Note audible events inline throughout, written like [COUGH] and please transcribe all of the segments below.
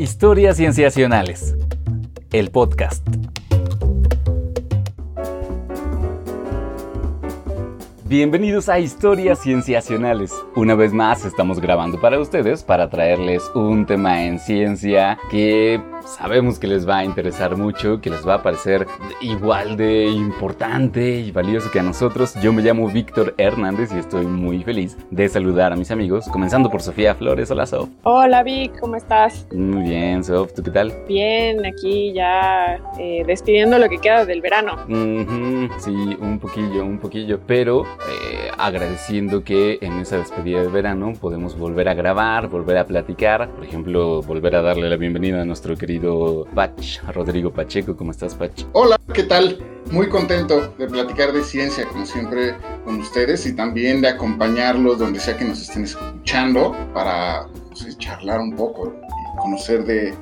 Historias Cienciacionales. El podcast. Bienvenidos a Historias Cienciacionales. Una vez más estamos grabando para ustedes para traerles un tema en ciencia que sabemos que les va a interesar mucho, que les va a parecer igual de importante y valioso que a nosotros. Yo me llamo Víctor Hernández y estoy muy feliz de saludar a mis amigos, comenzando por Sofía Flores. Hola, Sof. Hola, Vic, ¿cómo estás? Muy bien, Sof, ¿tú qué tal? Bien, aquí ya eh, despidiendo lo que queda del verano. sí, un poquillo, un poquillo, pero eh, agradeciendo que en esa despedida de verano podemos volver a grabar, volver a platicar, por ejemplo, volver a darle la bienvenida a nuestro querido Pach, Rodrigo Pacheco. ¿Cómo estás, Pach? Hola, ¿qué tal? Muy contento de platicar de ciencia, como siempre, con ustedes y también de acompañarlos donde sea que nos estén escuchando para charlar un poco y conocer de,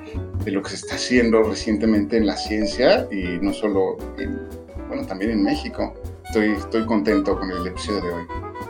de, lo que se está haciendo recientemente en la ciencia y no solo en, bueno, también en México. Estoy, estoy contento con el episodio de hoy.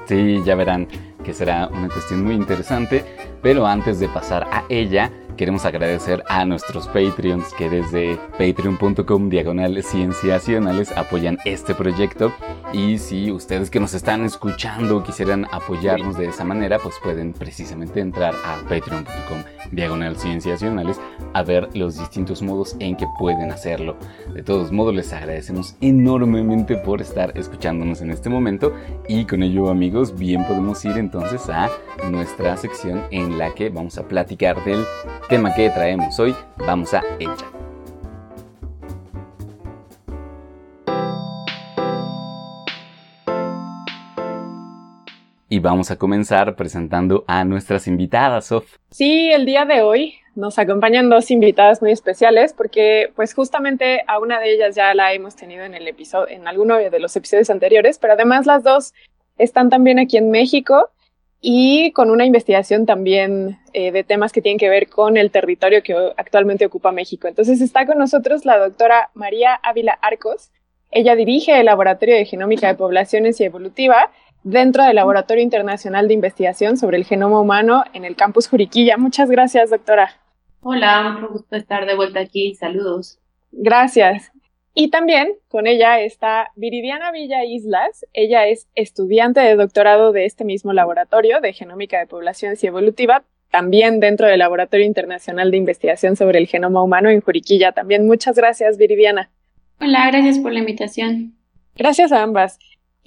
Sí, ya verán que será una cuestión muy interesante, pero antes de pasar a ella, Queremos agradecer a nuestros Patreons que desde patreon.com diagonal cienciacionales apoyan este proyecto. Y si ustedes que nos están escuchando quisieran apoyarnos de esa manera, pues pueden precisamente entrar a patreon.com diagonal cienciacionales a ver los distintos modos en que pueden hacerlo. De todos modos, les agradecemos enormemente por estar escuchándonos en este momento. Y con ello, amigos, bien podemos ir entonces a nuestra sección en la que vamos a platicar del tema que traemos hoy, vamos a ella. Y vamos a comenzar presentando a nuestras invitadas, Sof. Sí, el día de hoy nos acompañan dos invitadas muy especiales porque pues justamente a una de ellas ya la hemos tenido en el episodio, en alguno de los episodios anteriores, pero además las dos están también aquí en México y con una investigación también eh, de temas que tienen que ver con el territorio que actualmente ocupa México. Entonces está con nosotros la doctora María Ávila Arcos. Ella dirige el Laboratorio de Genómica de Poblaciones y Evolutiva dentro del Laboratorio Internacional de Investigación sobre el Genoma Humano en el campus Juriquilla. Muchas gracias, doctora. Hola, un gusto estar de vuelta aquí. Saludos. Gracias. Y también con ella está Viridiana Villa Islas. Ella es estudiante de doctorado de este mismo laboratorio de genómica de poblaciones y evolutiva, también dentro del Laboratorio Internacional de Investigación sobre el Genoma Humano en Juriquilla. También muchas gracias, Viridiana. Hola, gracias por la invitación. Gracias a ambas.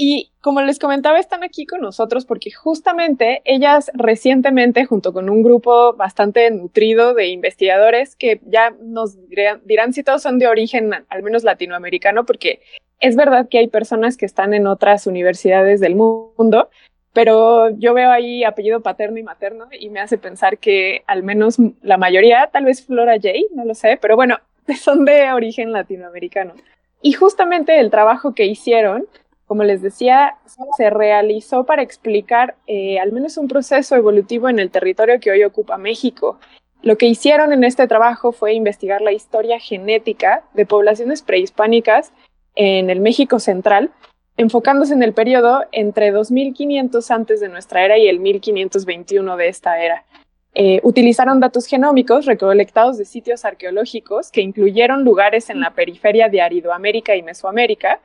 Y como les comentaba, están aquí con nosotros porque justamente ellas recientemente, junto con un grupo bastante nutrido de investigadores que ya nos dirán si todos son de origen al menos latinoamericano, porque es verdad que hay personas que están en otras universidades del mundo, pero yo veo ahí apellido paterno y materno y me hace pensar que al menos la mayoría, tal vez Flora J, no lo sé, pero bueno, [LAUGHS] son de origen latinoamericano. Y justamente el trabajo que hicieron como les decía, se realizó para explicar eh, al menos un proceso evolutivo en el territorio que hoy ocupa México. Lo que hicieron en este trabajo fue investigar la historia genética de poblaciones prehispánicas en el México central, enfocándose en el periodo entre 2500 antes de nuestra era y el 1521 de esta era. Eh, utilizaron datos genómicos recolectados de sitios arqueológicos que incluyeron lugares en la periferia de Aridoamérica y Mesoamérica,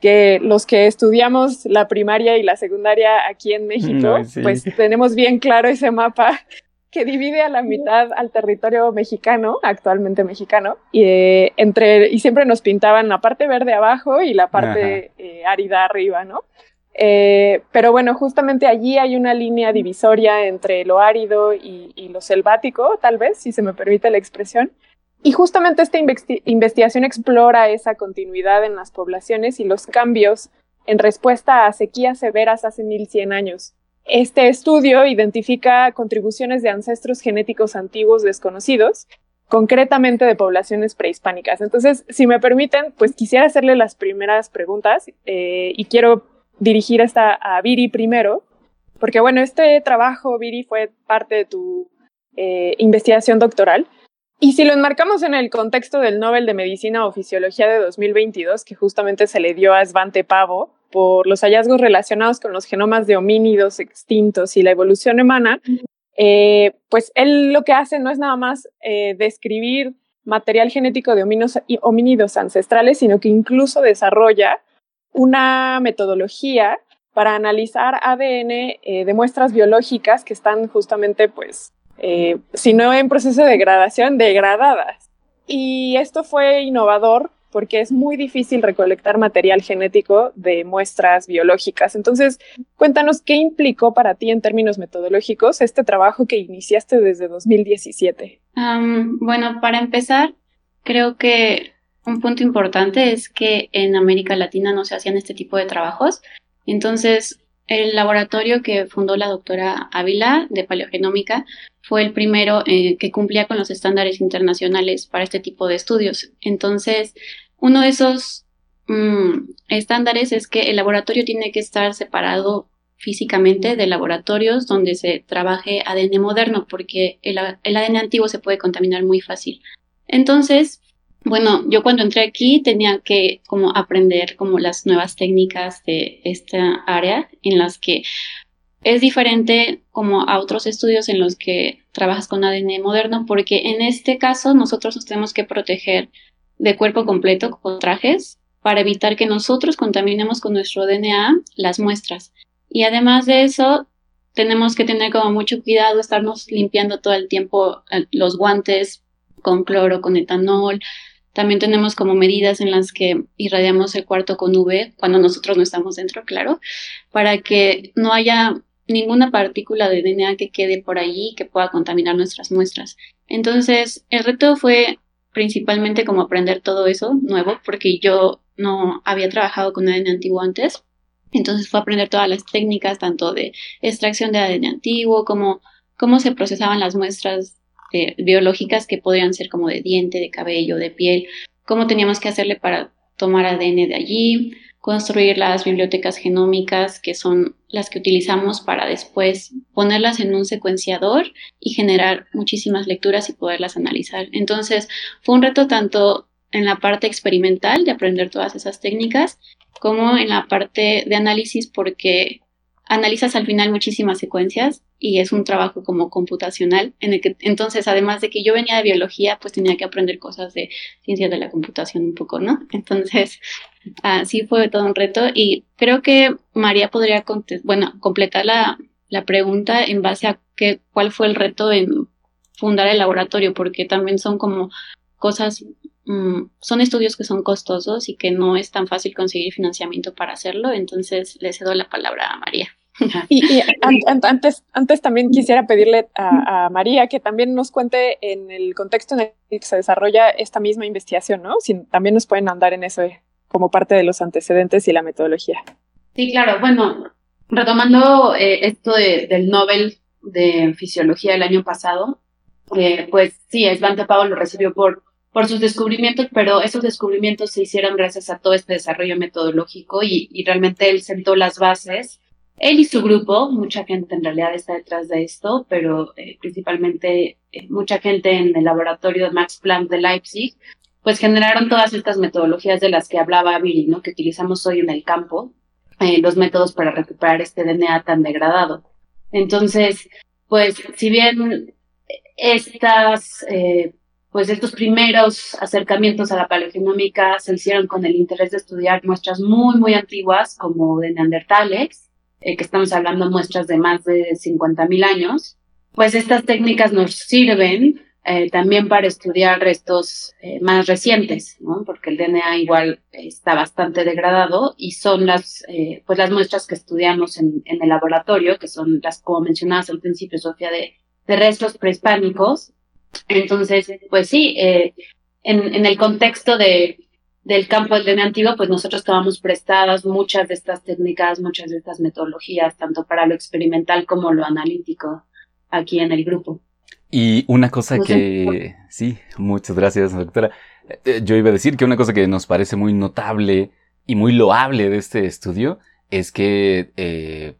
que los que estudiamos la primaria y la secundaria aquí en México, pues tenemos bien claro ese mapa [LAUGHS] que divide a la mitad al territorio mexicano, actualmente mexicano, y, eh, entre, y siempre nos pintaban la parte verde abajo y la parte eh, árida arriba, ¿no? Eh, pero bueno, justamente allí hay una línea divisoria entre lo árido y, y lo selvático, tal vez, si se me permite la expresión, y justamente esta investigación explora esa continuidad en las poblaciones y los cambios en respuesta a sequías severas hace 1100 años. Este estudio identifica contribuciones de ancestros genéticos antiguos desconocidos, concretamente de poblaciones prehispánicas. Entonces, si me permiten, pues quisiera hacerle las primeras preguntas eh, y quiero dirigir esta a Viri primero, porque bueno, este trabajo, Viri, fue parte de tu eh, investigación doctoral. Y si lo enmarcamos en el contexto del Nobel de Medicina o Fisiología de 2022, que justamente se le dio a Svante Pavo por los hallazgos relacionados con los genomas de homínidos extintos y la evolución humana, eh, pues él lo que hace no es nada más eh, describir material genético de homínidos ancestrales, sino que incluso desarrolla una metodología para analizar ADN eh, de muestras biológicas que están justamente, pues, eh, si no en proceso de degradación, degradadas. Y esto fue innovador porque es muy difícil recolectar material genético de muestras biológicas. Entonces, cuéntanos qué implicó para ti en términos metodológicos este trabajo que iniciaste desde 2017. bueno, para empezar, creo que un punto importante es que en América Latina no se hacían este tipo de trabajos. Entonces, el laboratorio que fundó la doctora Ávila de paleogenómica fue el primero eh, que cumplía con los estándares internacionales para este tipo de estudios. Entonces, uno de esos mm, estándares es que el laboratorio tiene que estar separado físicamente de laboratorios donde se trabaje ADN moderno, porque el, el ADN antiguo se puede contaminar muy fácil. Entonces, bueno, yo cuando entré aquí tenía que como aprender como las nuevas técnicas de esta área en las que es diferente como a otros estudios en los que trabajas con ADN moderno, porque en este caso nosotros nos tenemos que proteger de cuerpo completo con trajes para evitar que nosotros contaminemos con nuestro DNA las muestras. Y además de eso, tenemos que tener como mucho cuidado, estarnos limpiando todo el tiempo eh, los guantes con cloro, con etanol, también tenemos como medidas en las que irradiamos el cuarto con UV cuando nosotros no estamos dentro, claro, para que no haya ninguna partícula de DNA que quede por allí que pueda contaminar nuestras muestras. Entonces, el reto fue principalmente como aprender todo eso nuevo, porque yo no había trabajado con ADN antiguo antes. Entonces fue aprender todas las técnicas, tanto de extracción de ADN antiguo, como cómo se procesaban las muestras eh, biológicas que podrían ser como de diente, de cabello, de piel, cómo teníamos que hacerle para tomar ADN de allí, construir las bibliotecas genómicas, que son las que utilizamos para después ponerlas en un secuenciador y generar muchísimas lecturas y poderlas analizar. Entonces, fue un reto tanto en la parte experimental de aprender todas esas técnicas, como en la parte de análisis, porque analizas al final muchísimas secuencias y es un trabajo como computacional en el que entonces además de que yo venía de biología pues tenía que aprender cosas de ciencias de la computación un poco, ¿no? Entonces [LAUGHS] así fue todo un reto y creo que María podría bueno, completar la, la pregunta en base a qué, cuál fue el reto en fundar el laboratorio porque también son como cosas mm, son estudios que son costosos y que no es tan fácil conseguir financiamiento para hacerlo, entonces le cedo la palabra a María. [LAUGHS] Y, [LAUGHS] antes, antes también quisiera pedirle a, María que también nos cuente en el contexto en el que se desarrolla esta misma investigación, ¿no? Si también nos pueden andar en eso eh, como parte de los antecedentes y la metodología. Sí, claro. Bueno, retomando eh, esto del Nobel de Fisiología del año pasado, eh, pues sí, Svante Pablo lo recibió por, por sus descubrimientos, pero esos descubrimientos se hicieron gracias a todo este desarrollo metodológico y, y realmente él sentó las bases él y su grupo, mucha gente en realidad está detrás de esto, pero eh, principalmente eh, mucha gente en el laboratorio de Max Planck de Leipzig, pues generaron todas estas metodologías de las que hablaba Viri, ¿no? Que utilizamos hoy en el campo, eh, los métodos para recuperar este DNA tan degradado. Entonces, pues, si bien estas, pues estos primeros acercamientos a la paleogenómica se hicieron con el interés de estudiar muestras muy, muy antiguas, como de neandertales, eh, que estamos hablando muestras de más de 50.000 años, pues estas técnicas nos sirven eh, también para estudiar restos eh, más recientes, ¿no? Porque el DNA igual está bastante degradado y son las, pues las muestras que estudiamos en, el laboratorio, que son las, como mencionabas al principio, Sofía, de, de restos prehispánicos. Entonces, pues sí, en el contexto de, del campo del DNA antiguo, pues nosotros tomamos prestadas muchas de estas técnicas, muchas de estas metodologías, tanto para lo experimental como lo analítico aquí en el grupo. Y una cosa que... Sí, muchas gracias, doctora. Eh, yo iba a decir que una cosa que nos parece muy notable y muy loable de este estudio es que eh,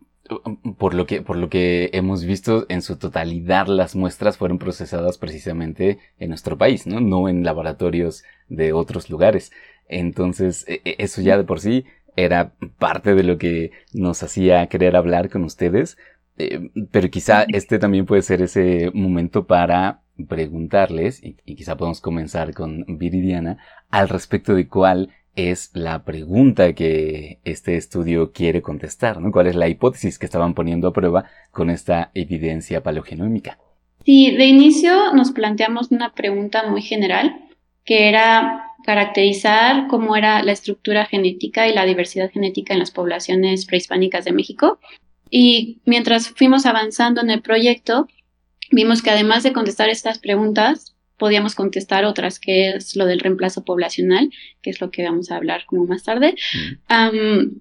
por lo que, por lo que hemos visto, en su totalidad las muestras fueron procesadas precisamente en nuestro país, ¿no? No en laboratorios de otros lugares. Entonces, e, e, eso ya de por sí era parte de lo que nos hacía querer hablar con ustedes. Eh, pero quizá este también puede ser ese momento para preguntarles, y, quizá podemos comenzar con Viridiana, al respecto de cuál es la pregunta que este estudio quiere contestar, ¿no? ¿Cuál es la hipótesis que estaban poniendo a prueba con esta evidencia paleogenómica? Sí, de inicio nos planteamos una pregunta muy general, que era caracterizar cómo era la estructura genética y la diversidad genética en las poblaciones prehispánicas de México. Y mientras fuimos avanzando en el proyecto, vimos que además de contestar estas preguntas, podíamos contestar otras, que es lo del reemplazo poblacional, que es lo que vamos a hablar como más tarde.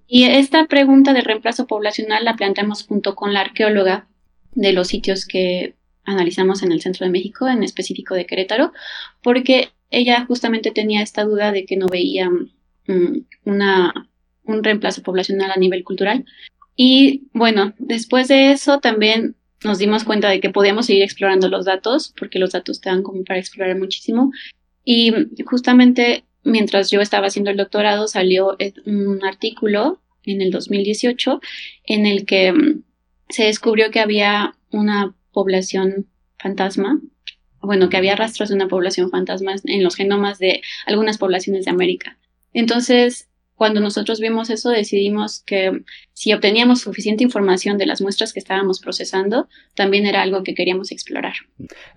y esta pregunta del reemplazo poblacional la planteamos junto con la arqueóloga de los sitios que analizamos en el centro de México, en específico de Querétaro, porque ella justamente tenía esta duda de que no veía mm, una, un reemplazo poblacional a nivel cultural. Y bueno, después de eso también nos dimos cuenta de que podíamos seguir explorando los datos, porque los datos te dan como para explorar muchísimo. Y justamente mientras yo estaba haciendo el doctorado salió eh, un artículo en el 2018 en el que mm, se descubrió que había una población fantasma bueno, que había rastros de una población fantasma en los genomas de algunas poblaciones de América. Entonces, cuando nosotros vimos eso, decidimos que si obteníamos suficiente información de las muestras que estábamos procesando, también era algo que queríamos explorar.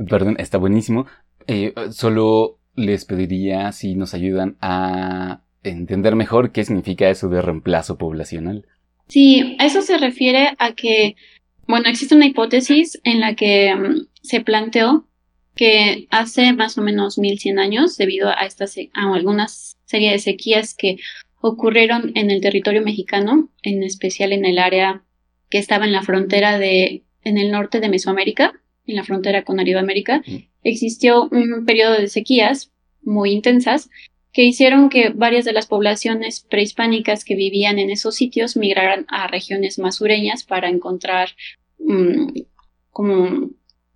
Perdón, está buenísimo. Eh, solo les pediría si nos ayudan a entender mejor qué significa eso de reemplazo poblacional. Sí, a eso se refiere a que, bueno, existe una hipótesis en la que mm, se planteó que hace más o menos 1100 años, debido a, estas, a algunas serie de sequías que ocurrieron en el territorio mexicano, en especial en el área que estaba en la frontera de, en el norte de Mesoamérica, en la frontera con Aridoamérica, existió un periodo de sequías muy intensas que hicieron que varias de las poblaciones prehispánicas que vivían en esos sitios migraran a regiones más sureñas para encontrar mm, como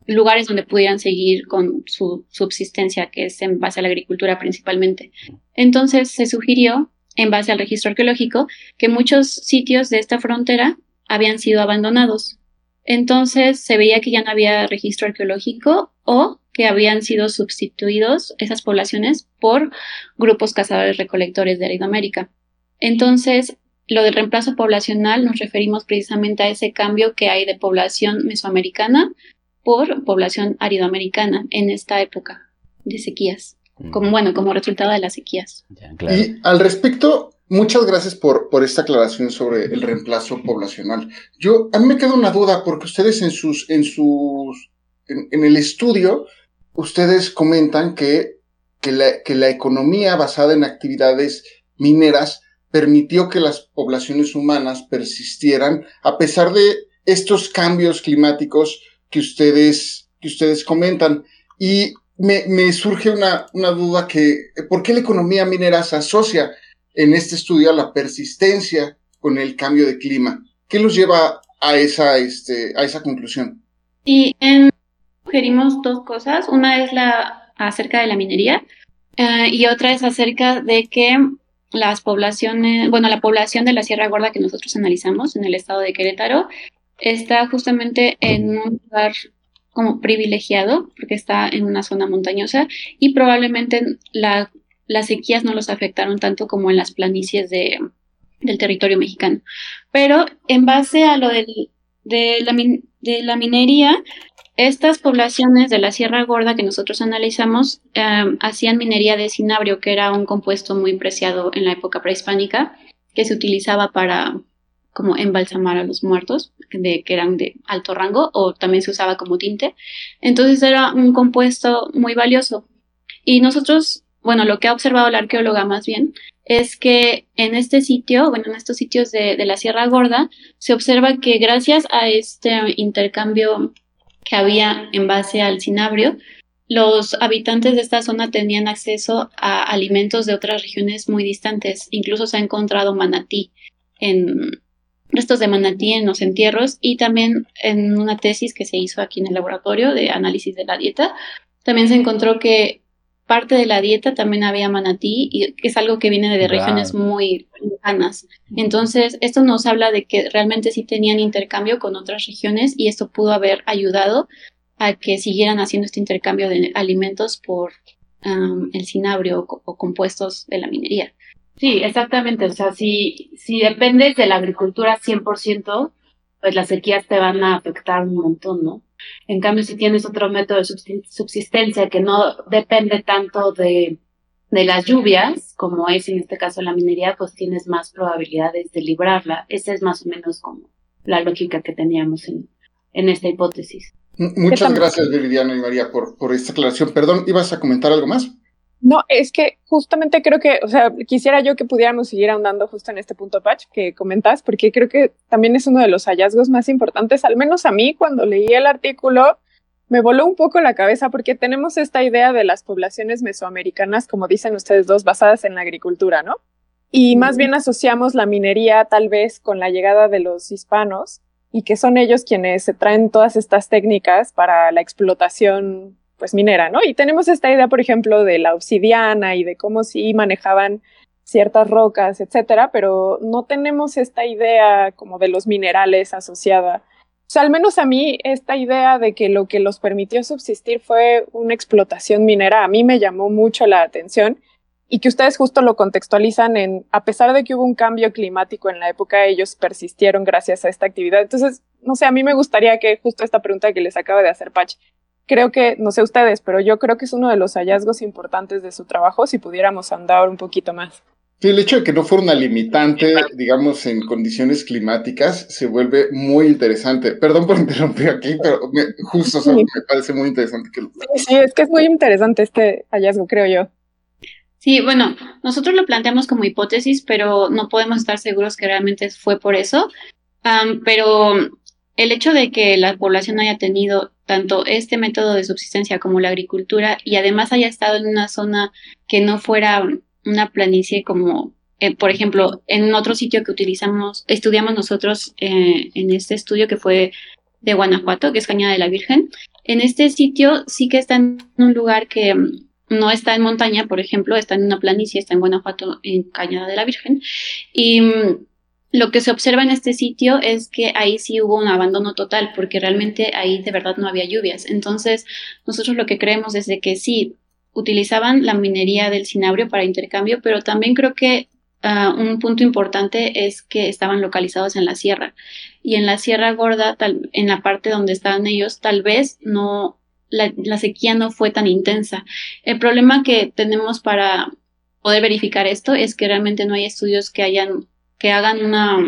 lugares donde pudieran seguir con su subsistencia, que es en base a la agricultura principalmente. Entonces se sugirió, en base al registro arqueológico, que muchos sitios de esta frontera habían sido abandonados. Entonces se veía que ya no había registro arqueológico o que habían sido sustituidos esas poblaciones por grupos cazadores recolectores de Aridoamérica. Entonces, lo del reemplazo poblacional nos referimos precisamente a ese cambio que hay de población mesoamericana por población aridoamericana en esta época de sequías. Como bueno, como resultado de las sequías. Y al respecto, muchas gracias por, por esta aclaración sobre el reemplazo poblacional. Yo, a mí me queda una duda, porque ustedes en sus, en sus, en, el estudio, ustedes comentan que, que la, que la economía basada en actividades mineras permitió que las poblaciones humanas persistieran a pesar de estos cambios climáticos que ustedes, que ustedes comentan. Y me, me surge una, una, duda que, ¿por qué la economía minera se asocia en este estudio a la persistencia con el cambio de clima? ¿Qué los lleva a esa, este, a esa conclusión? Y en, sugerimos dos cosas. Una es la acerca de la minería eh, y otra es acerca de que las poblaciones, bueno, la población de la Sierra Gorda que nosotros analizamos en el estado de Querétaro está justamente en un lugar como privilegiado, porque está en una zona montañosa y probablemente la, las sequías no los afectaron tanto como en las planicies de, del territorio mexicano. Pero en base a lo del, de, la, de la minería, estas poblaciones de la Sierra Gorda que nosotros analizamos em, hacían minería de cinabrio, que era un compuesto muy preciado en la época prehispánica, que se utilizaba para como embalsamar a los muertos, de, que eran de alto rango, o también se usaba como tinte. Entonces era un compuesto muy valioso. Y nosotros, bueno, lo que ha observado la arqueóloga más bien, es que en este sitio, bueno, en estos sitios de, de la Sierra Gorda, se observa que gracias a este intercambio que había en base al cinabrio, los habitantes de esta zona tenían acceso a alimentos de otras regiones muy distantes. Incluso se ha encontrado manatí en, restos de manatí en los entierros y también en una tesis que se hizo aquí en el laboratorio de análisis de la dieta, también se encontró que parte de la dieta también había manatí y es algo que viene de regiones muy Entonces, esto nos habla de que realmente sí tenían intercambio con otras regiones y esto pudo haber ayudado a que siguieran haciendo este intercambio de alimentos por el cinabrio o, compuestos de la minería. Sí, exactamente. O sea, si, si dependes de la agricultura 100%, pues las sequías te van a afectar un montón, ¿no? En cambio, si tienes otro método de subsistencia que no depende tanto de, de las lluvias, como es en este caso la minería, pues tienes más probabilidades de librarla. Esa es más o menos como la lógica que teníamos en, en esta hipótesis. Muchas gracias, Viridiana y María, por, por esta aclaración. Perdón, ¿ibas a comentar algo más? No, es que justamente creo que, o sea, quisiera yo que pudiéramos seguir ahondando justo en este punto, Patch, que comentas, porque creo que también es uno de los hallazgos más importantes, al menos a mí, cuando leí el artículo, me voló un poco la cabeza porque tenemos esta idea de las poblaciones mesoamericanas, como dicen ustedes dos, basadas en la agricultura, ¿no? Y más bien asociamos la minería tal vez con la llegada de los hispanos y que son ellos quienes se traen todas estas técnicas para la explotación pues minera, ¿no? Y tenemos esta idea, por ejemplo, de la obsidiana y de cómo sí manejaban ciertas rocas, etcétera, pero no tenemos esta idea como de los minerales asociada. O sea, al menos a mí esta idea de que lo que los permitió subsistir fue una explotación minera, a mí me llamó mucho la atención y que ustedes justo lo contextualizan en, a pesar de que hubo un cambio climático en la época, ellos persistieron gracias a esta actividad. Entonces, no sé, a mí me gustaría que justo esta pregunta que les acaba de hacer Pach, creo que, no sé ustedes, pero yo creo que es uno de los hallazgos importantes de su trabajo si pudiéramos andar un poquito más. Sí, el hecho de que no fuera una limitante, digamos, en condiciones climáticas, se vuelve muy interesante. Perdón por interrumpir aquí, pero justo me parece muy interesante que lo... Sí, sí, es que es muy interesante este hallazgo, creo yo. Sí, bueno, nosotros lo planteamos como hipótesis, pero no podemos estar seguros que realmente fue por eso. pero el hecho de que la población haya tenido tanto este método de subsistencia como la agricultura y además haya estado en una zona que no fuera una planicie como, eh, por ejemplo, en otro sitio que utilizamos, estudiamos nosotros eh, en este estudio que fue de Guanajuato, que es Cañada de la Virgen. En este sitio sí que está en un lugar que no está en montaña, por ejemplo, está en una planicie, está en Guanajuato, en Cañada de la Virgen. Y mm, lo que se observa en este sitio es que ahí sí hubo un abandono total, porque realmente ahí de verdad no había lluvias. Entonces, nosotros lo que creemos es de que sí, utilizaban la minería del cinabrio para intercambio, pero también creo que ah, un punto importante es que estaban localizados en la sierra. Y en la Sierra Gorda, en la parte donde estaban ellos, tal vez no, la sequía no fue tan intensa. El problema que tenemos para poder verificar esto es que realmente no hay estudios que hayan que hagan una,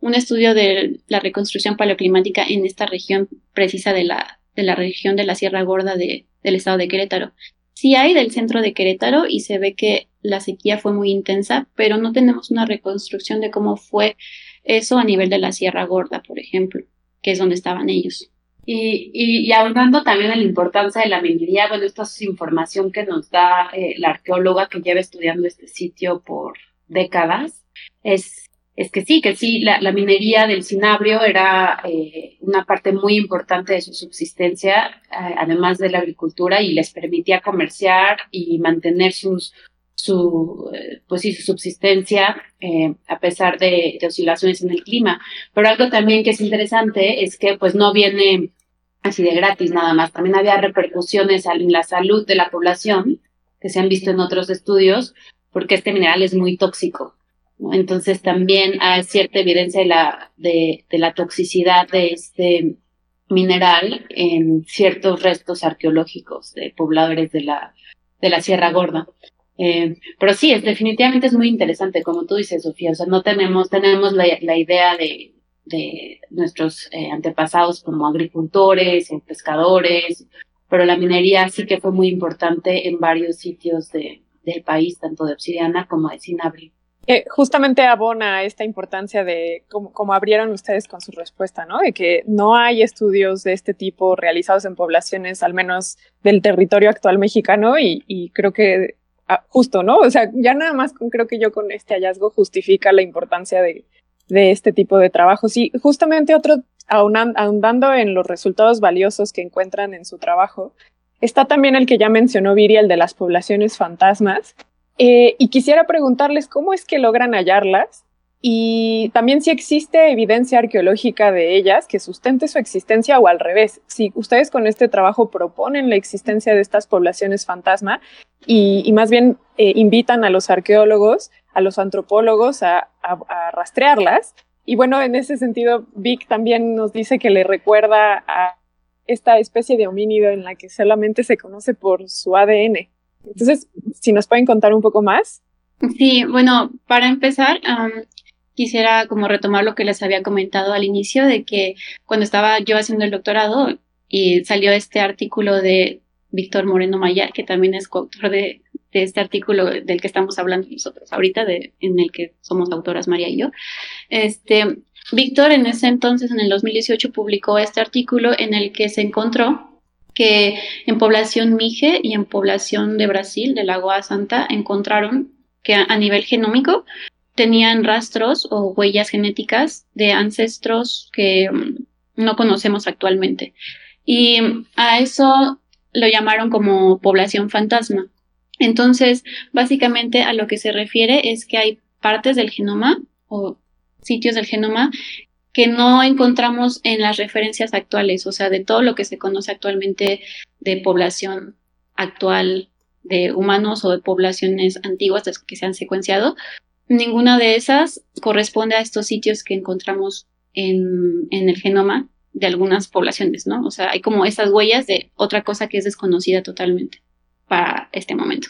un estudio de la reconstrucción paleoclimática en esta región precisa de la, de la región de la Sierra Gorda de, del estado de Querétaro. Sí hay del centro de Querétaro y se ve que la sequía fue muy intensa, pero no tenemos una reconstrucción de cómo fue eso a nivel de la Sierra Gorda, por ejemplo, que es donde estaban ellos. Y, y, hablando también de la importancia de la minería, bueno, esta es información que nos da eh, la arqueóloga que lleva estudiando este sitio por décadas. Es es que sí, que sí, la, minería del cinabrio era eh, una parte muy importante de su subsistencia, eh, además de la agricultura, y les permitía comerciar y mantener sus, su, eh, pues su subsistencia a pesar de, de, oscilaciones en el clima. Pero algo también que es interesante es que pues no viene así de gratis nada más, también había repercusiones en la salud de la población que se han visto en otros estudios, porque este mineral es muy tóxico. Entonces también hay cierta evidencia de la, de, la toxicidad de este mineral en ciertos restos arqueológicos de pobladores de la, de la Sierra Gorda. Eh, pero sí, es, definitivamente es muy interesante, como tú dices, Sofía. O sea, no tenemos, tenemos la, la idea de, de nuestros eh, antepasados como agricultores, pescadores, pero la minería sí que fue muy importante en varios sitios de, del país, tanto de obsidiana como de justamente abona esta importancia de cómo, abrieron ustedes con su respuesta, ¿no? De que no hay estudios de este tipo realizados en poblaciones, al menos del territorio actual mexicano, y, creo que ah, justo, ¿no? O sea, ya nada más creo que yo con este hallazgo justifica la importancia de, de este tipo de trabajos. Y justamente otro, ahondando en los resultados valiosos que encuentran en su trabajo, está también el que ya mencionó Viri, el de las poblaciones fantasmas, eh, y quisiera preguntarles cómo es que logran hallarlas y también si existe evidencia arqueológica de ellas que sustente su existencia o al revés. Si ustedes con este trabajo proponen la existencia de estas poblaciones fantasma y, más bien eh, invitan a los arqueólogos, a los antropólogos a, rastrearlas. Y bueno, en ese sentido, Vic también nos dice que le recuerda a esta especie de homínido en la que solamente se conoce por su ADN. Entonces, si nos pueden contar un poco más. Sí, bueno, para empezar, quisiera como retomar lo que les había comentado al inicio de que cuando estaba yo haciendo el doctorado y salió este artículo de Víctor Moreno Mayar, que también es coautor de, este artículo del que estamos hablando nosotros ahorita, de, en el que somos autoras María y yo. Este, Víctor en ese entonces, en el 2018, publicó este artículo en el que se encontró que en población Mije y en población de Brasil, de Lagoa Santa, encontraron que a nivel genómico tenían rastros o huellas genéticas de ancestros que mm, no conocemos actualmente. Y a eso lo llamaron como población fantasma. Entonces, básicamente a lo que se refiere es que hay partes del genoma o sitios del genoma que no encontramos en las referencias actuales, o sea, de todo lo que se conoce actualmente de población actual de humanos o de poblaciones antiguas que se han secuenciado, Ninguna de esas corresponde a estos sitios que encontramos en, el genoma de algunas poblaciones, ¿no? O sea, hay como esas huellas de otra cosa que es desconocida totalmente para este momento.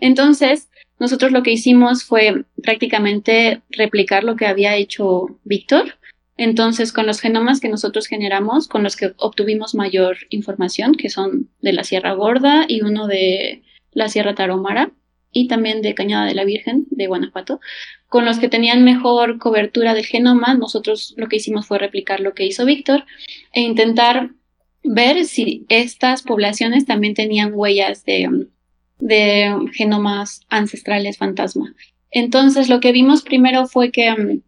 Entonces, nosotros lo que hicimos fue prácticamente replicar lo que había hecho Víctor. Entonces, con los genomas que nosotros generamos, con los que obtuvimos mayor información, que son de la Sierra Gorda y uno de la Sierra Tarahumara, y también de Cañada de la Virgen de Guanajuato, con los que tenían mejor cobertura del genoma, nosotros lo que hicimos fue replicar lo que hizo Víctor e intentar ver si estas poblaciones también tenían huellas de, de genomas ancestrales fantasma. Entonces lo que vimos primero fue que,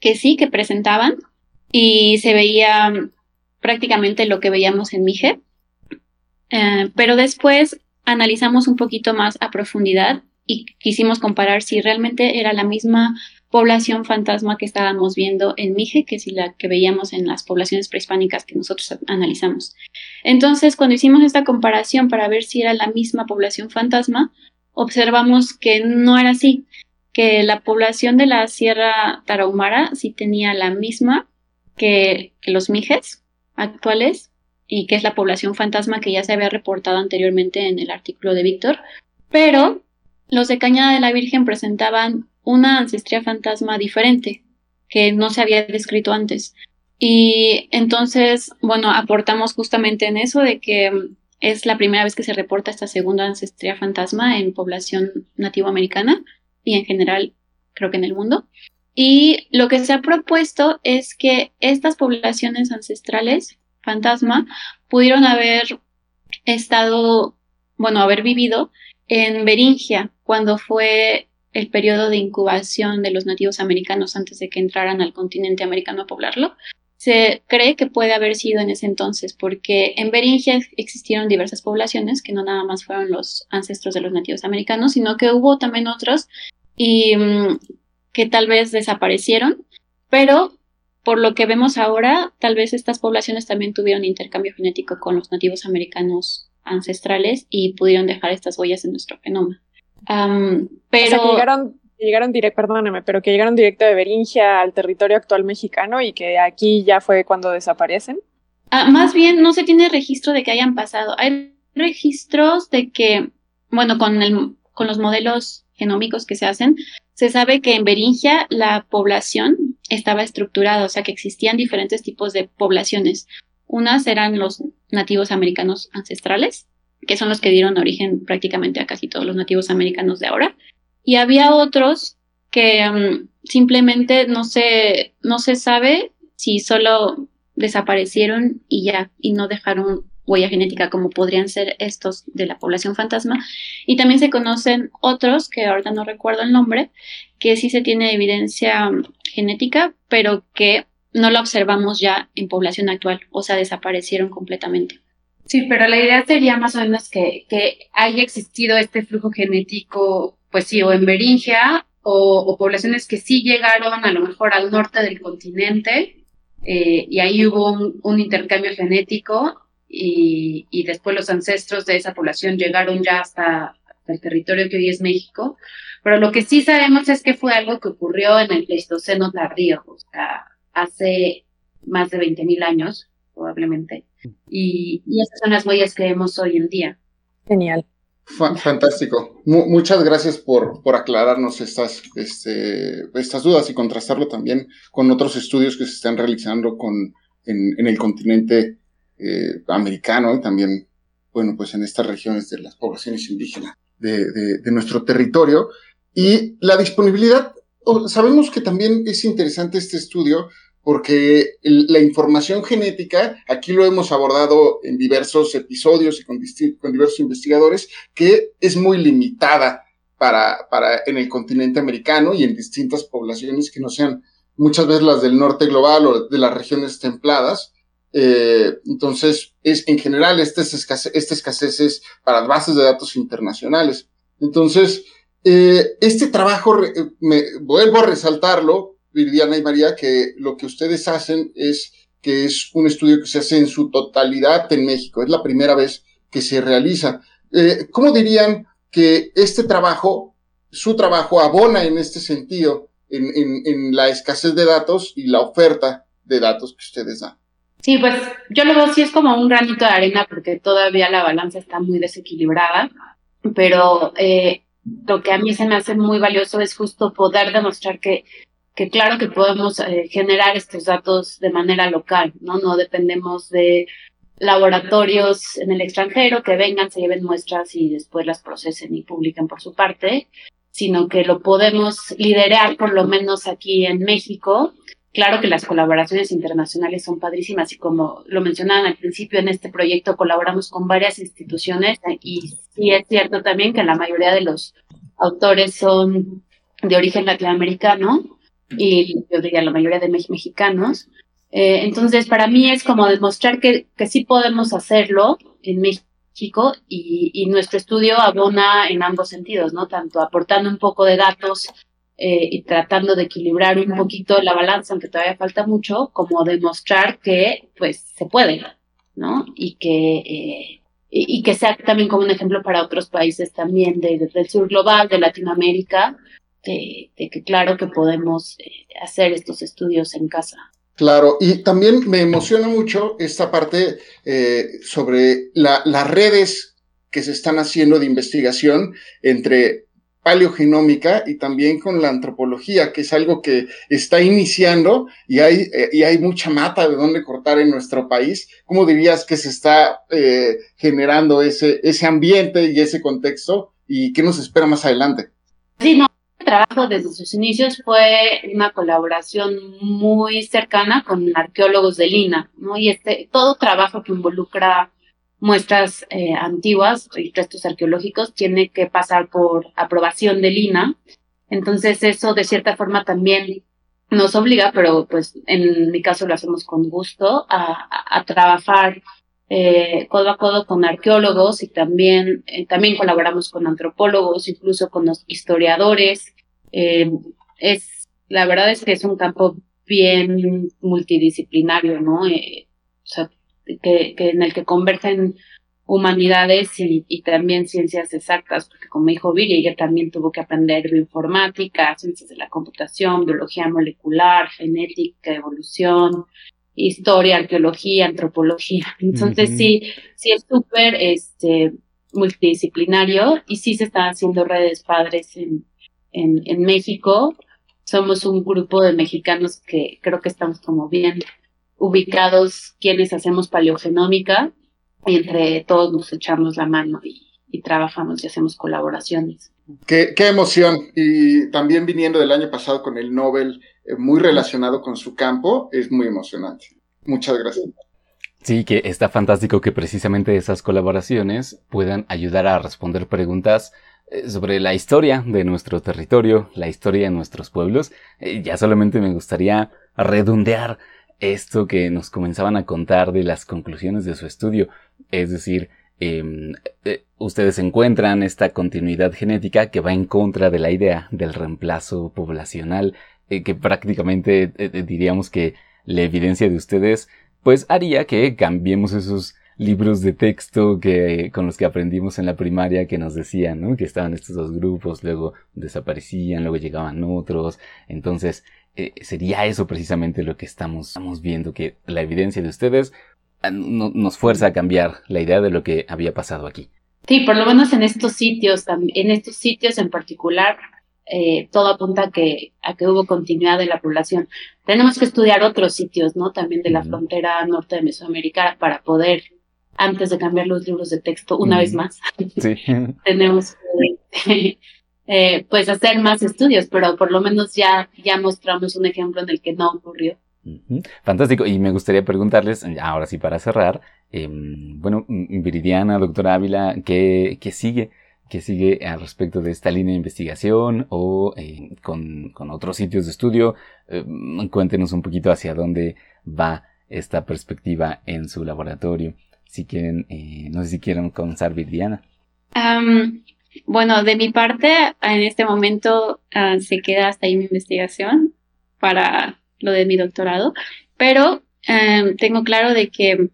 que sí, que presentaban y se veía prácticamente lo que veíamos en Mije, eh, pero después analizamos un poquito más a profundidad y quisimos comparar si realmente era la misma población fantasma que estábamos viendo en Mije que si la que veíamos en las poblaciones prehispánicas que nosotros analizamos. Entonces, cuando hicimos esta comparación para ver si era la misma población fantasma, observamos que no era así, que la población de la Sierra Tarahumara sí tenía la misma que, los Mijes actuales, y que es la población fantasma que ya se había reportado anteriormente en el artículo de Víctor, pero los de Cañada de la Virgen presentaban una ancestría fantasma diferente que no se había descrito antes. Y entonces, bueno, aportamos justamente en eso de que es la primera vez que se reporta esta segunda ancestría fantasma en población nativoamericana y en general creo que en el mundo. Y lo que se ha propuesto es que estas poblaciones ancestrales fantasma pudieron haber estado, bueno, haber vivido en Beringia cuando fue el periodo de incubación de los nativos americanos antes de que entraran al continente americano a poblarlo. Se cree que puede haber sido en ese entonces, porque en Beringia existieron diversas poblaciones que no nada más fueron los ancestros de los nativos americanos, sino que hubo también otros y mm, que tal vez desaparecieron, pero por lo que vemos ahora, tal vez estas poblaciones también tuvieron intercambio genético con los nativos americanos ancestrales y pudieron dejar estas huellas en nuestro genoma. pero que llegaron, llegaron directo, perdóname, pero que llegaron directo de Beringia al territorio actual mexicano y que aquí ya fue cuando desaparecen. Ah, más bien no se tiene registro de que hayan pasado. Hay registros de que, bueno, con, el, con los modelos genómicos que se hacen, se sabe que en Beringia la población estaba estructurada, o sea que existían diferentes tipos de poblaciones. Unas eran los nativos americanos ancestrales, que son los que dieron origen prácticamente a casi todos los nativos americanos de ahora. Y había otros que mm, simplemente no se, no se sabe si solo desaparecieron y ya, y no dejaron huella genética como podrían ser estos de la población fantasma. Y también se conocen otros, que ahorita no recuerdo el nombre, que sí se tiene evidencia genética, pero que no la observamos ya en población actual, o sea, desaparecieron completamente. Sí, pero la idea sería más o menos que, que haya existido este flujo genético, pues sí, o en Beringia o, poblaciones que sí llegaron a lo mejor al norte del continente eh, y ahí hubo un, intercambio genético y, y, después los ancestros de esa población llegaron ya hasta, el territorio que hoy es México. Pero lo que sí sabemos es que fue algo que ocurrió en el Pleistoceno tardío, o sea, hace más de 20.000 años, probablemente. Y, y esas son las huellas que vemos hoy en día. Genial. Fantástico. muchas gracias por, por aclararnos estas, este, estas dudas y contrastarlo también con otros estudios que se están realizando con, en, en el continente eh, americano y también, bueno, pues en estas regiones de las poblaciones indígenas de, nuestro territorio. Y la disponibilidad, sabemos que también es interesante este estudio porque la información genética, aquí lo hemos abordado en diversos episodios y con, diversos investigadores, que es muy limitada para, para en el continente americano y en distintas poblaciones que no sean muchas veces las del norte global o de las regiones templadas. Eh, entonces, es en general, esta escasez, esta escasez es para bases de datos internacionales. Entonces, eh, este trabajo, me, vuelvo a resaltarlo, Viridiana y María, que lo que ustedes hacen es que es un estudio que se hace en su totalidad en México. Es la primera vez que se realiza. Eh, ¿Cómo dirían que este trabajo, su trabajo, abona en este sentido, en, en, en la escasez de datos y la oferta de datos que ustedes dan? Sí, pues yo lo veo sí es como un granito de arena porque todavía la balanza está muy desequilibrada, pero eh, lo que a mí se me hace muy valioso es justo poder demostrar que que claro que podemos eh, generar estos datos de manera local, ¿no? No dependemos de laboratorios en el extranjero que vengan, se lleven muestras y después las procesen y publiquen por su parte, sino que lo podemos liderar por lo menos aquí en México. Claro que las colaboraciones internacionales son padrísimas y como lo mencionaban al principio en este proyecto colaboramos con varias instituciones y sí es cierto también que la mayoría de los autores son de origen latinoamericano, y yo diría la mayoría de mexicanos. Eh, entonces, para mí es como demostrar que, que sí podemos hacerlo en México y, y, nuestro estudio abona en ambos sentidos, ¿no? Tanto aportando un poco de datos eh, y tratando de equilibrar un poquito la balanza, aunque todavía falta mucho, como demostrar que, pues, se puede, ¿no? Y que, eh, y, que sea también como un ejemplo para otros países también de, del sur global, de Latinoamérica, de, que claro que podemos eh, hacer estos estudios en casa. Claro, y también me emociona mucho esta parte eh, sobre las redes que se están haciendo de investigación entre paleogenómica y también con la antropología, que es algo que está iniciando y hay, eh, y hay mucha mata de dónde cortar en nuestro país. ¿Cómo dirías que se está generando ese, ese ambiente y ese contexto y qué nos espera más adelante? Sí, no, trabajo desde sus inicios fue una colaboración muy cercana con arqueólogos de Lina, ¿no? Y este, todo trabajo que involucra muestras eh, antiguas y restos arqueológicos tiene que pasar por aprobación de Lina. Entonces eso de cierta forma también nos obliga, pero pues en mi caso lo hacemos con gusto, a, a trabajar eh, codo a codo con arqueólogos y también, eh, también colaboramos con antropólogos, incluso con los historiadores. Eh, es, la verdad es que es un campo bien multidisciplinario, ¿no? O sea, que, que en el que convergen humanidades y, y, también ciencias exactas, porque como dijo Viri, ella también tuvo que aprender bioinformática, ciencias de la computación, biología molecular, genética, evolución, historia, arqueología, antropología. [LAUGHS] Entonces sí, sí es súper este, multidisciplinario y sí se están haciendo redes padres en, en, en México. Somos un grupo de mexicanos que creo que estamos como bien ubicados quienes hacemos paleogenómica y entre todos nos echamos la mano y, y trabajamos y hacemos colaboraciones. Qué, qué, emoción. Y también viniendo del año pasado con el Nobel eh, muy relacionado con su campo, es muy emocionante. Muchas gracias. Sí, que está fantástico que precisamente esas colaboraciones puedan ayudar a responder preguntas eh, sobre la historia de nuestro territorio, la historia de nuestros pueblos. Eh, ya solamente me gustaría redondear esto que nos comenzaban a contar de las conclusiones de su estudio, es decir, em, eh, ustedes encuentran esta continuidad genética que va en contra de la idea del reemplazo poblacional, eh, que prácticamente diríamos que la evidencia de ustedes pues haría que cambiemos esos libros de texto que, con los que aprendimos en la primaria que nos decían, ¿no? Que estaban estos dos grupos, luego desaparecían, luego llegaban otros. Entonces, eh, sería eso precisamente lo que estamos, estamos viendo, que la evidencia de ustedes ah, nos fuerza a cambiar la idea de lo que había pasado aquí. Sí, por lo menos en estos sitios, en estos sitios en particular, eh, todo apunta a que, a que hubo continuidad de la población. Tenemos que estudiar otros sitios, ¿no? También de la frontera norte de Mesoamérica para poder antes de cambiar los libros de texto una vez más. [LAUGHS] Tenemos que [LAUGHS] eh, pues hacer más estudios, pero por lo menos ya, ya mostramos un ejemplo en el que no ocurrió. Fantástico. Y me gustaría preguntarles, ahora sí para cerrar, em, bueno, Viridiana, doctora Ávila, ¿qué, qué sigue? ¿Qué sigue al respecto de esta línea de investigación o eh, con, con, otros sitios de estudio? Em, cuéntenos un poquito hacia dónde va esta perspectiva en su laboratorio si quieren, eh, no sé si quieren comenzar, Viviana. Bueno, de mi parte, en este momento ah, se queda hasta ahí mi investigación para lo de mi doctorado, pero em, tengo claro de que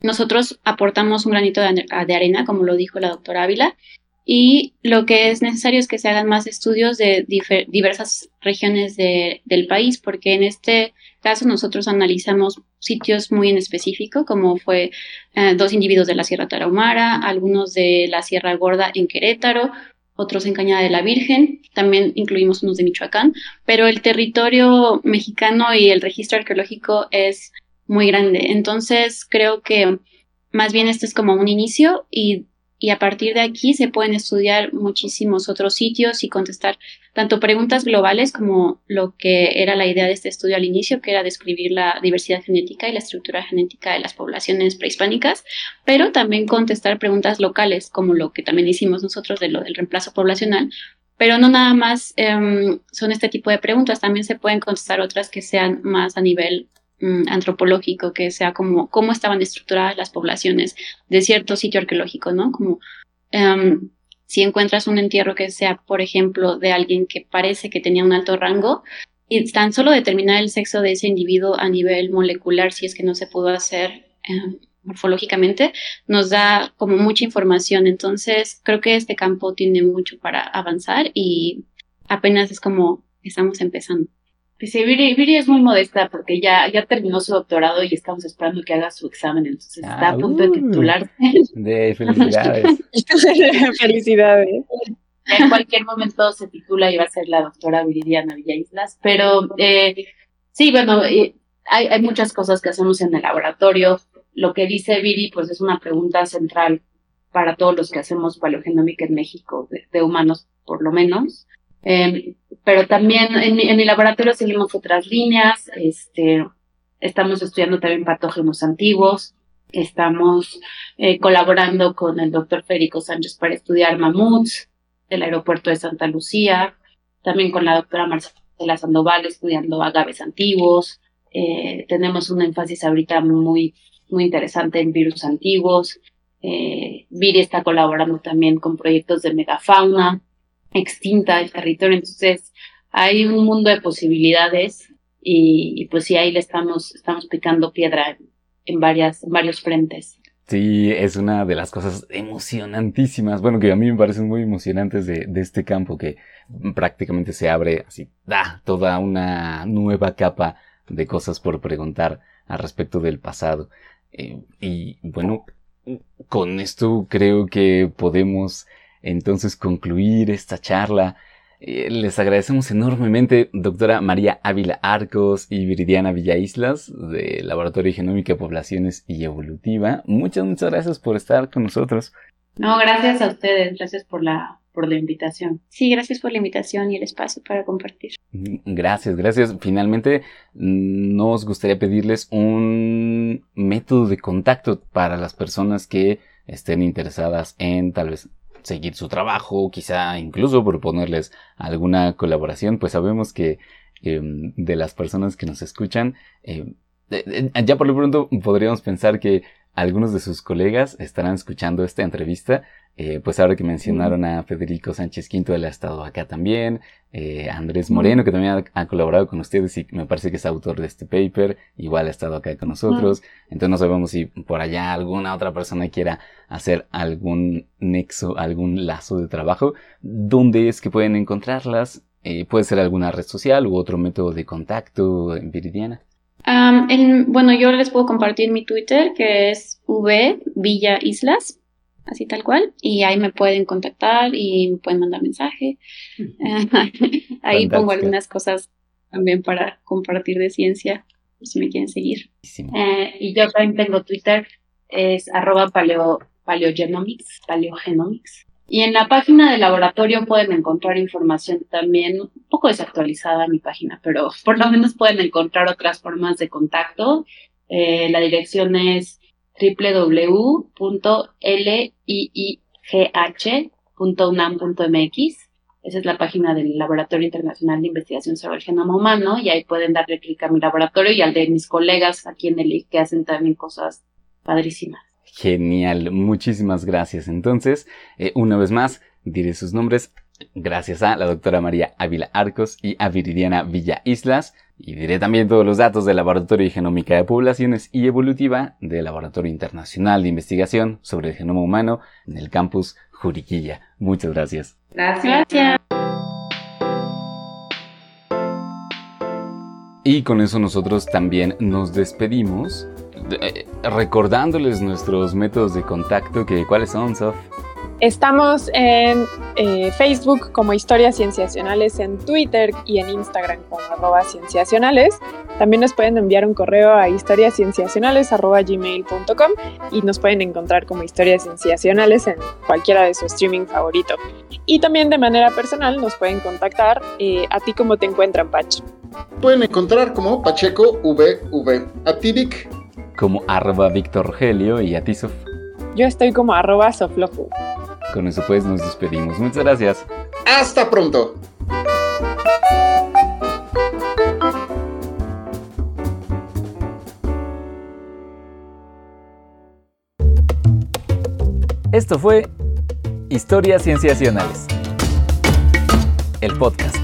nosotros aportamos un granito de, arena, como lo dijo la doctora Ávila, y lo que es necesario es que se hagan más estudios de diversas regiones del país, porque en este caso nosotros analizamos sitios muy en específico, como fue eh, dos individuos de la Sierra Tarahumara, algunos de la Sierra Gorda en Querétaro, otros en Cañada de la Virgen, también incluimos unos de Michoacán, pero el territorio mexicano y el registro arqueológico es muy grande. Entonces creo que más bien este es como un inicio y y a partir de aquí se pueden estudiar muchísimos otros sitios y contestar tanto preguntas globales como lo que era la idea de este estudio al inicio, que era describir la diversidad genética y la estructura genética de las poblaciones prehispánicas, pero también contestar preguntas locales, como lo que también hicimos nosotros de lo del reemplazo poblacional. Pero no nada más em, son este tipo de preguntas, también se pueden contestar otras que sean más a nivel Mm, antropológico, que sea como cómo estaban estructuradas las poblaciones de cierto sitio arqueológico, ¿no? Como em, si encuentras un entierro que sea, por ejemplo, de alguien que parece que tenía un alto rango, y tan solo determinar el sexo de ese individuo a nivel molecular, si es que no se pudo hacer em, morfológicamente, nos da como mucha información. Entonces, creo que este campo tiene mucho para avanzar y apenas es como estamos empezando. Dice, Viri, es muy modesta porque ya, ya terminó su doctorado y estamos esperando que haga su examen, entonces está a punto de uh. titularse. De felicidades. [LAUGHS] [LAUGHS] felicidades. En cualquier momento se titula y va a ser la doctora Viridiana Villaislas, pero eh, sí, bueno, eh, hay, hay muchas cosas que hacemos en el laboratorio. Lo que dice Viri, pues es una pregunta central para todos los que hacemos paleogenómica en México, de humanos por lo menos. Eh, pero también en, en, mi laboratorio seguimos otras líneas, este, estamos estudiando también patógenos antiguos, estamos eh, colaborando con el doctor Federico Sánchez para estudiar mamuts del aeropuerto de Santa Lucía, también con la doctora Marcela Sandoval estudiando agaves antiguos, eh, tenemos un énfasis ahorita muy, muy interesante en virus antiguos, eh, Viri está colaborando también con proyectos de megafauna, extinta el territorio. Entonces, hay un mundo de posibilidades y, pues sí, ahí le estamos, estamos picando piedra en, varias, varios frentes. Sí, es una de las cosas emocionantísimas, bueno, que a mí me parecen muy emocionantes de, de este campo, que prácticamente se abre así, da toda una nueva capa de cosas por preguntar al respecto del pasado. Eh, y bueno, con esto creo que podemos entonces concluir esta charla. Eh, les agradecemos enormemente, doctora María Ávila Arcos y Viridiana Villaislas, de Laboratorio Genómica, Poblaciones y Evolutiva. Muchas, muchas gracias por estar con nosotros. No, gracias a ustedes, gracias por la, por la invitación. Sí, gracias por la invitación y el espacio para compartir. Mm, gracias, gracias. Finalmente, mm, nos gustaría pedirles un método de contacto para las personas que estén interesadas en tal vez seguir su trabajo, quizá incluso proponerles alguna colaboración, pues sabemos que em, de las personas que nos escuchan, em, ya por lo pronto podríamos pensar que algunos de sus colegas estarán escuchando esta entrevista. Eh, pues ahora que mencionaron a Federico Sánchez Quinto, él ha estado acá también. Eh, Andrés Moreno, que también ha, colaborado con ustedes y me parece que es autor de este paper, igual ha estado acá con nosotros. Entonces no sabemos si por allá alguna otra persona quiera hacer algún nexo, algún lazo de trabajo. ¿Dónde es que pueden encontrarlas? Eh, puede ser alguna red social u otro método de contacto en Viridiana bueno, yo les puedo compartir mi Twitter, que es V Villa Islas, así tal cual, y ahí me pueden contactar y me pueden mandar mensaje. [LAUGHS] ahí pongo algunas cosas también para compartir de ciencia, si me quieren seguir. Eh, y yo también tengo Twitter, es arroba paleo, paleogenomics, paleogenomics. Y en la página del laboratorio pueden encontrar información también un poco desactualizada mi página, pero por lo menos pueden encontrar otras formas de contacto. Eh, la dirección es www.liigh.unam.mx. Esa es la página del Laboratorio Internacional de Investigación sobre el Genoma Humano y ahí pueden darle clic a mi laboratorio y al de mis colegas aquí en el que hacen también cosas padrísimas. Genial, muchísimas gracias. Entonces, eh, una vez más, diré sus nombres. Gracias a la doctora María Ávila Arcos y a Viridiana Villa Islas. Y diré también todos los datos del Laboratorio de Genómica de Poblaciones y Evolutiva del Laboratorio Internacional de Investigación sobre el Genoma Humano en el campus Juriquilla. Muchas gracias. Gracias. Y con eso nosotros también nos despedimos eh, recordándoles nuestros métodos de contacto, que ¿cuáles son, Sof? Estamos en eh, Facebook como Historias Cienciacionales, en Twitter y en Instagram como arroba cienciacionales. También nos pueden enviar un correo a historiascienciacionales.gmail.com y nos pueden encontrar como Historias Cienciacionales en cualquiera de su streaming favorito. Y también de manera personal nos pueden contactar eh, a ti como te encuentran, Pach. Pueden encontrar como Pacheco VV. A ti, Vic como arroba Víctor Rogelio y a ti, Sof. Yo estoy como arroba Soflofu. Con eso pues nos despedimos. Muchas gracias. Hasta pronto. Esto fue Historias Cienciacionales. El podcast.